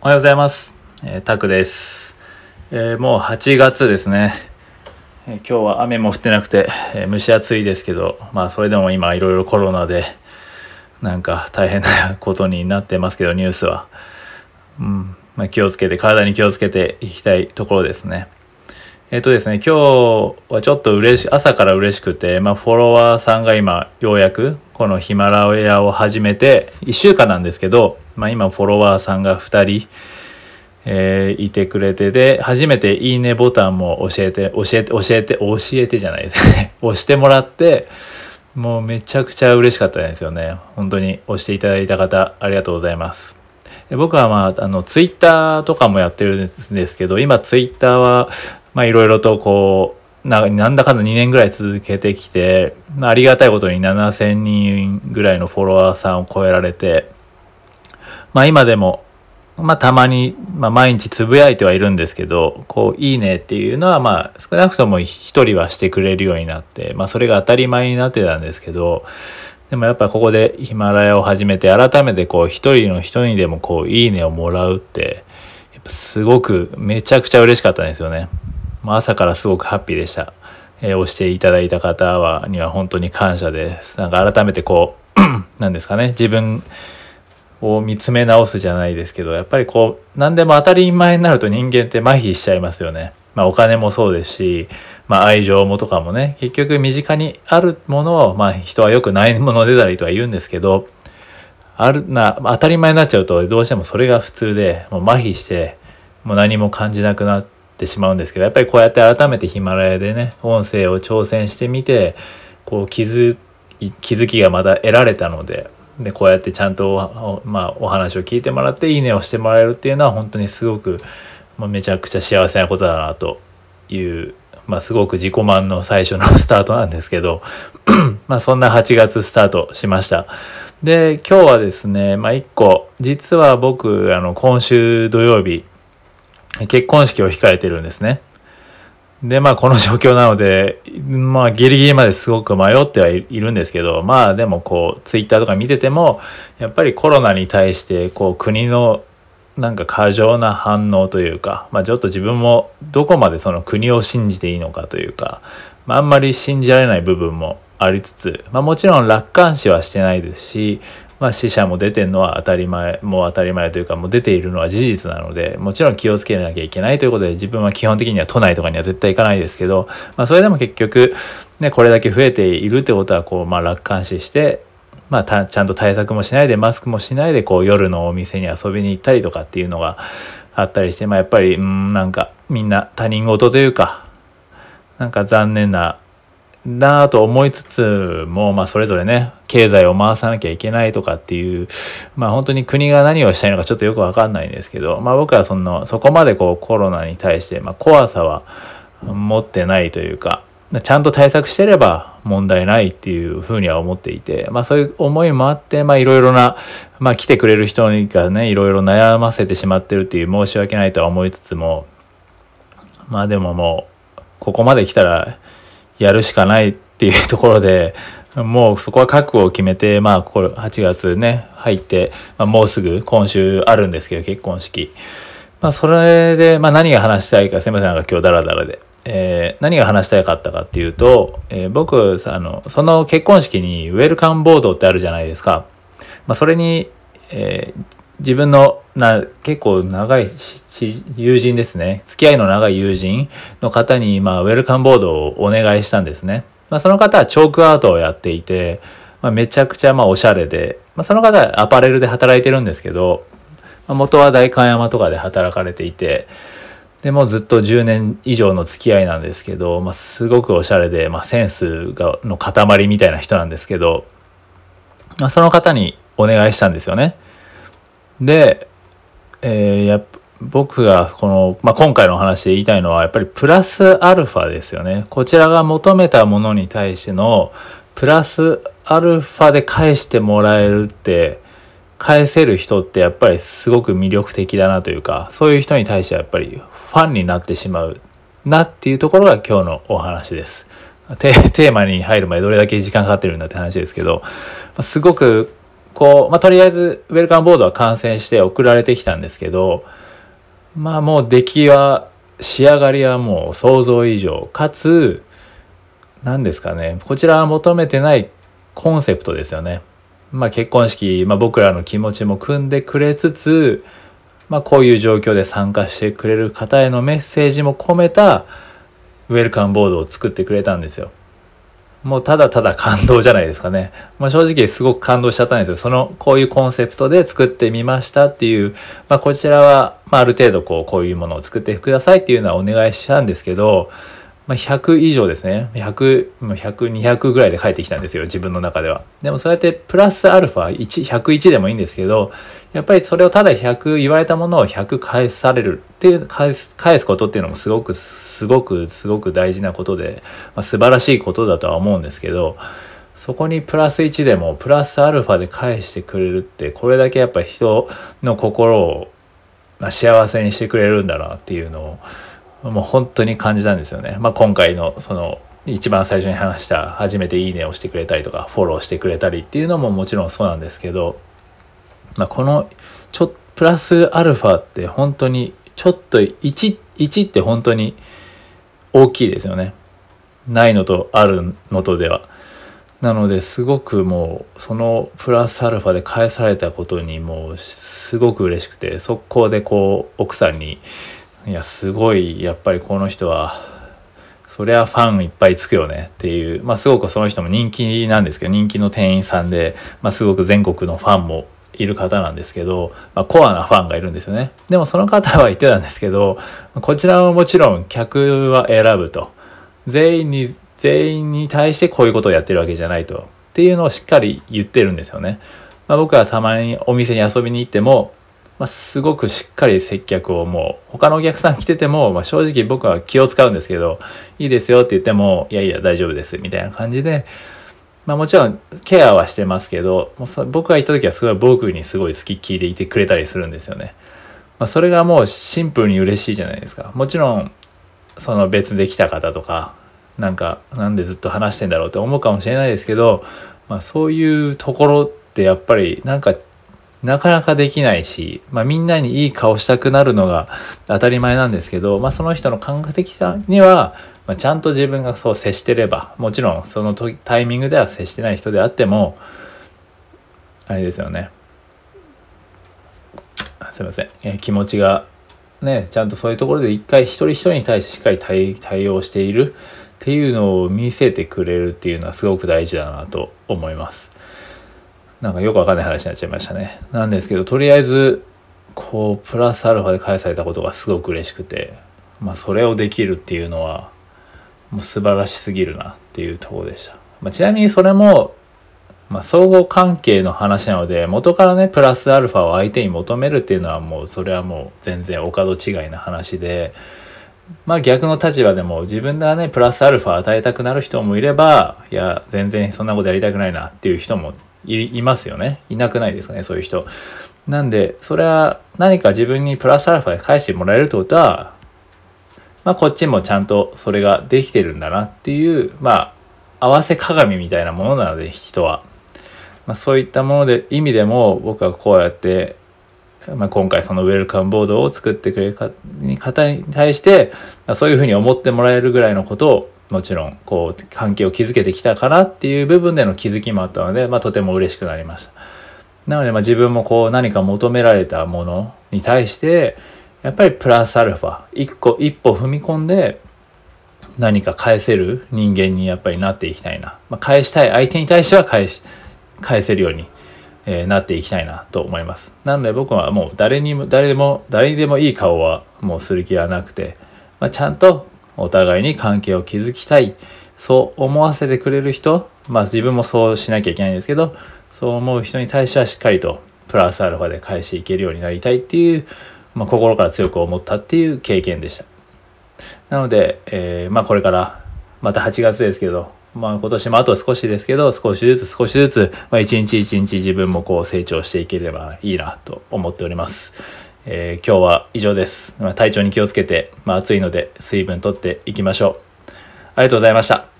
おはようございます。えー、タクです、えーもう8月ですね、えー今日は雨も降ってなくて、え蒸し暑いですけど、まあそれでも今いろいろコロナで、なんか大変なことになってますけど、ニュースは。うん。まあ気をつけて、体に気をつけていきたいところですね。えっ、とですね、今日はちょっと嬉し、朝から嬉しくて、まあフォロワーさんが今ようやくこのヒマラヤを始めて1週間なんですけど、まあ今フォロワーさんが2人、えーいてくれてで、初めていいねボタンも教えて、教えて、教えて、教えてじゃないですね。押してもらって、もうめちゃくちゃ嬉しかったですよね。本当に押していただいた方、ありがとうございます。僕はまあ、あの、ツイッターとかもやってるんですけど、今ツイッターは、まあいろいろとこう、ななんだかんだ2年ぐらい続けてきて、まあ、ありがたいことに7000人ぐらいのフォロワーさんを超えられて、まあ今でも、まあたまに、まあ毎日つぶやいてはいるんですけど、こう、いいねっていうのはまあ少なくとも一人はしてくれるようになって、まあそれが当たり前になってたんですけど、でもやっぱここでヒマラヤを始めて改めてこう一人の人にでもこういいねをもらうって、やっぱすごくめちゃくちゃ嬉しかったんですよね。まあ朝からすごくハッピーでした。えー押していただいた方は、には本当に感謝です。なんか改めてこう、なんですかね、自分を見つめ直すじゃないですけど、やっぱりこう、何でも当たり前になると人間って麻痺しちゃいますよね。まあお金もそうですし、まあ愛情もとかもね、結局身近にあるものを、まあ人はよくないものでたりとは言うんですけど、あるな、当たり前になっちゃうとどうしてもそれが普通で、もう麻痺して、もう何も感じなくなってしまうんですけど、やっぱりこうやって改めてヒマラヤでね、音声を挑戦してみて、こう気づ気づきがまた得られたので、で、こうやってちゃんとお、まあ、お話を聞いてもらって、いいねをしてもらえるっていうのは本当にすごく、まあ、めちゃくちゃ幸せなことだなという、まあ、すごく自己満の最初のスタートなんですけど、まあ、そんな8月スタートしました。で、今日はですね、まあ、一個、実は僕、あの、今週土曜日、結婚式を控えてるんですね。で、まあ、この状況なので、まあ、ギリギリまですごく迷ってはいるんですけど、まあ、でもこう、ツイッターとか見てても、やっぱりコロナに対して、こう、国の、なんか過剰な反応というか、まあ、ちょっと自分もどこまでその国を信じていいのかというか、まあ、あんまり信じられない部分もありつつ、まあ、もちろん楽観視はしてないですし、まあ、死者も出てるのは当たり前、もう当たり前というか、もう出ているのは事実なので、もちろん気をつけなきゃいけないということで、自分は基本的には都内とかには絶対行かないですけど、まあ、それでも結局、ね、これだけ増えているってことは、こう、まあ、楽観視して、まあ、たちゃんと対策もしないで、マスクもしないで、こう、夜のお店に遊びに行ったりとかっていうのがあったりして、まあ、やっぱり、うん、なんか、みんな他人事というか、なんか残念な、なぁと思いつつも、まあそれぞれね、経済を回さなきゃいけないとかっていう、まあ本当に国が何をしたいのかちょっとよくわかんないんですけど、まあ僕はその、そこまでこうコロナに対して、まあ怖さは持ってないというか、ちゃんと対策してれば問題ないっていうふうには思っていて、まあそういう思いもあって、まあいろいろな、まあ来てくれる人がね、いろいろ悩ませてしまってるっていう申し訳ないとは思いつつも、まあでももう、ここまで来たらやるしかないっていうところで、もうそこは覚悟を決めて、まあ、これ8月ね、入って、まあ、もうすぐ今週あるんですけど、結婚式。まあ、それで、まあ、何が話したいか、すいません、なんか今日ダラダラで。えー何が話したいかったかっていうと、えー僕、あの、その結婚式にウェルカムボードってあるじゃないですか。まあ、それに、えー自分のな結構長い友人ですね付き合いの長い友人の方に、まあ、ウェルカムボードをお願いしたんですね、まあ、その方はチョークアートをやっていて、まあ、めちゃくちゃまあおしゃれで、まあ、その方はアパレルで働いてるんですけど、まあ、元は代官山とかで働かれていてでもずっと10年以上の付き合いなんですけど、まあ、すごくおしゃれで、まあ、センスがの塊みたいな人なんですけど、まあ、その方にお願いしたんですよね。で、えーや僕がこの、まあ、今回のお話で言いたいのはやっぱりプラスアルファですよね。こちらが求めたものに対してのプラスアルファで返してもらえるって返せる人ってやっぱりすごく魅力的だなというかそういう人に対してはやっぱりファンになってしまうなっていうところが今日のお話です。テテーマに入る前どれだけ時間かかってるんだって話ですけどすごくこう、まあ、とりあえずウェルカムボードは完成して送られてきたんですけど、まあもう出来は、仕上がりはもう想像以上、かつ、何ですかね、こちらは求めてないコンセプトですよね。まあ結婚式、まあ僕らの気持ちも組んでくれつつ、まあこういう状況で参加してくれる方へのメッセージも込めたウェルカムボードを作ってくれたんですよ。もうただただ感動じゃないですかね。まあ、正直すごく感動しちゃったんですよ。その、こういうコンセプトで作ってみましたっていう、まあ、こちらは、まあ、ある程度こう、こういうものを作ってくださいっていうのはお願いしたんですけど、まあ、100以上ですね。100、100、200ぐらいで帰ってきたんですよ。自分の中では。でもそうやってプラスアルファ1、101でもいいんですけど、やっぱりそれをただ100言われたものを100返されるっていう返す返すことっていうのもすごくすごくすごく大事なことで、まあ、素晴らしいことだとは思うんですけどそこにプラス1でもプラスアルファで返してくれるってこれだけやっぱ人の心を、まあ、幸せにしてくれるんだなっていうのをもう本当に感じたんですよね。まあ、今回のその一番最初に話した初めていいねをしてくれたりとかフォローしてくれたりっていうのももちろんそうなんですけどまあ、このちょプラスアルファって本当にちょっと 1, 1って本当に大きいですよね。ないのとあるのとでは。なのですごくもうそのプラスアルファで返されたことにもうすごく嬉しくて速攻でこう奥さんに「いやすごいやっぱりこの人はそりゃファンいっぱいつくよねっていう、まあすごくその人も人気なんですけど、人気の店員さんで、まあすごく全国のファンもいる方なんですけど、まあ、コアなファンがいるんですよね。でもその方は言ってたんですけど、こちらももちろん客は選ぶと。全員に、全員に対してこういうことをやってるわけじゃないと。っていうのをしっかり言ってるんですよね。まあ、僕はたまにお店に遊びに行っても、まあ、すごくしっかり接客をもう、他のお客さん来てても、まあ、正直僕は気を使うんですけど、いいですよって言っても、いやいや大丈夫です、みたいな感じで、まあもちろんケアはしてますけど、もう僕が行った時はすごい僕にすごい好きっきりでいてくれたりするんですよね。まあそれがもうシンプルに嬉しいじゃないですか。もちろん、その別で来た方とか、なんかなんでずっと話してんだろうって思うかもしれないですけど、まあそういうところってやっぱりなんかなかなかできないし、まあ、みんなにいい顔したくなるのが 当たり前なんですけど、まあ、その人の感覚的には、まあ、ちゃんと自分がそう接してればもちろんそのタイミングでは接してない人であってもあれですよねすいません、え気持ちがねちゃんとそういうところで一回一人一人に対してしっかり対対応しているっていうのを見せてくれるっていうのはすごく大事だなと思います。なんかよくわかんない話になっちゃいましたね。なんですけど、とりあえず、こう、プラスアルファで返されたことがすごく嬉しくて、まあ、それをできるっていうのは、もう素晴らしすぎるなっていうとこでした。まあ、ちなみにそれも、まあ、相互関係の話なので、元からね、プラスアルファを相手に求めるっていうのはもう、それはもう全然お門違いな話で、まあ逆の立場でも自分がね、プラスアルファ与えたくなる人もいれば、いや、全然そんなことやりたくないなっていう人もいますよね。いなくないですかね、そういう人。なんで、それは何か自分にプラスアルファで返してもらえるってことは、まあこっちもちゃんとそれができてるんだなっていう、まあ合わせ鏡みたいなものなので、人は。まあそういったもので、意味でも僕はこうやって、まあ、今回そのウェルカムボードを作ってくれる方に対して、そういうふうに思ってもらえるぐらいのことをもちろんこう関係を築けてきたかなっていう部分での気づきもあったので、まあ、とても嬉しくなりました。なのでまあ自分もこう何か求められたものに対してやっぱりプラスアルファ一個一歩踏み込んで何か返せる人間にやっぱりなっていきたいな、まあ、返したい相手に対しては返し返せるように、え、なっていきたいなと思いますなので僕はもう誰にも誰でも誰にでもいい顔はもうする気はなくて、まあ、ちゃんとお互いに関係を築きたい。そう思わせてくれる人。まあ自分もそうしなきゃいけないんですけどそう思う人に対してはしっかりとプラスアルファで返していけるようになりたいっていう、まあ、心から強く思ったっていう経験でした。なので、えー、まあこれからまた8月ですけどまあ今年もあと少しですけど少しずつ少しずつ、まあ、一日一日自分もこう成長していければいいなと思っております。えー、今日は以上です。ま、体調に気をつけて、まあ、暑いので水分とっていきましょう。ありがとうございました。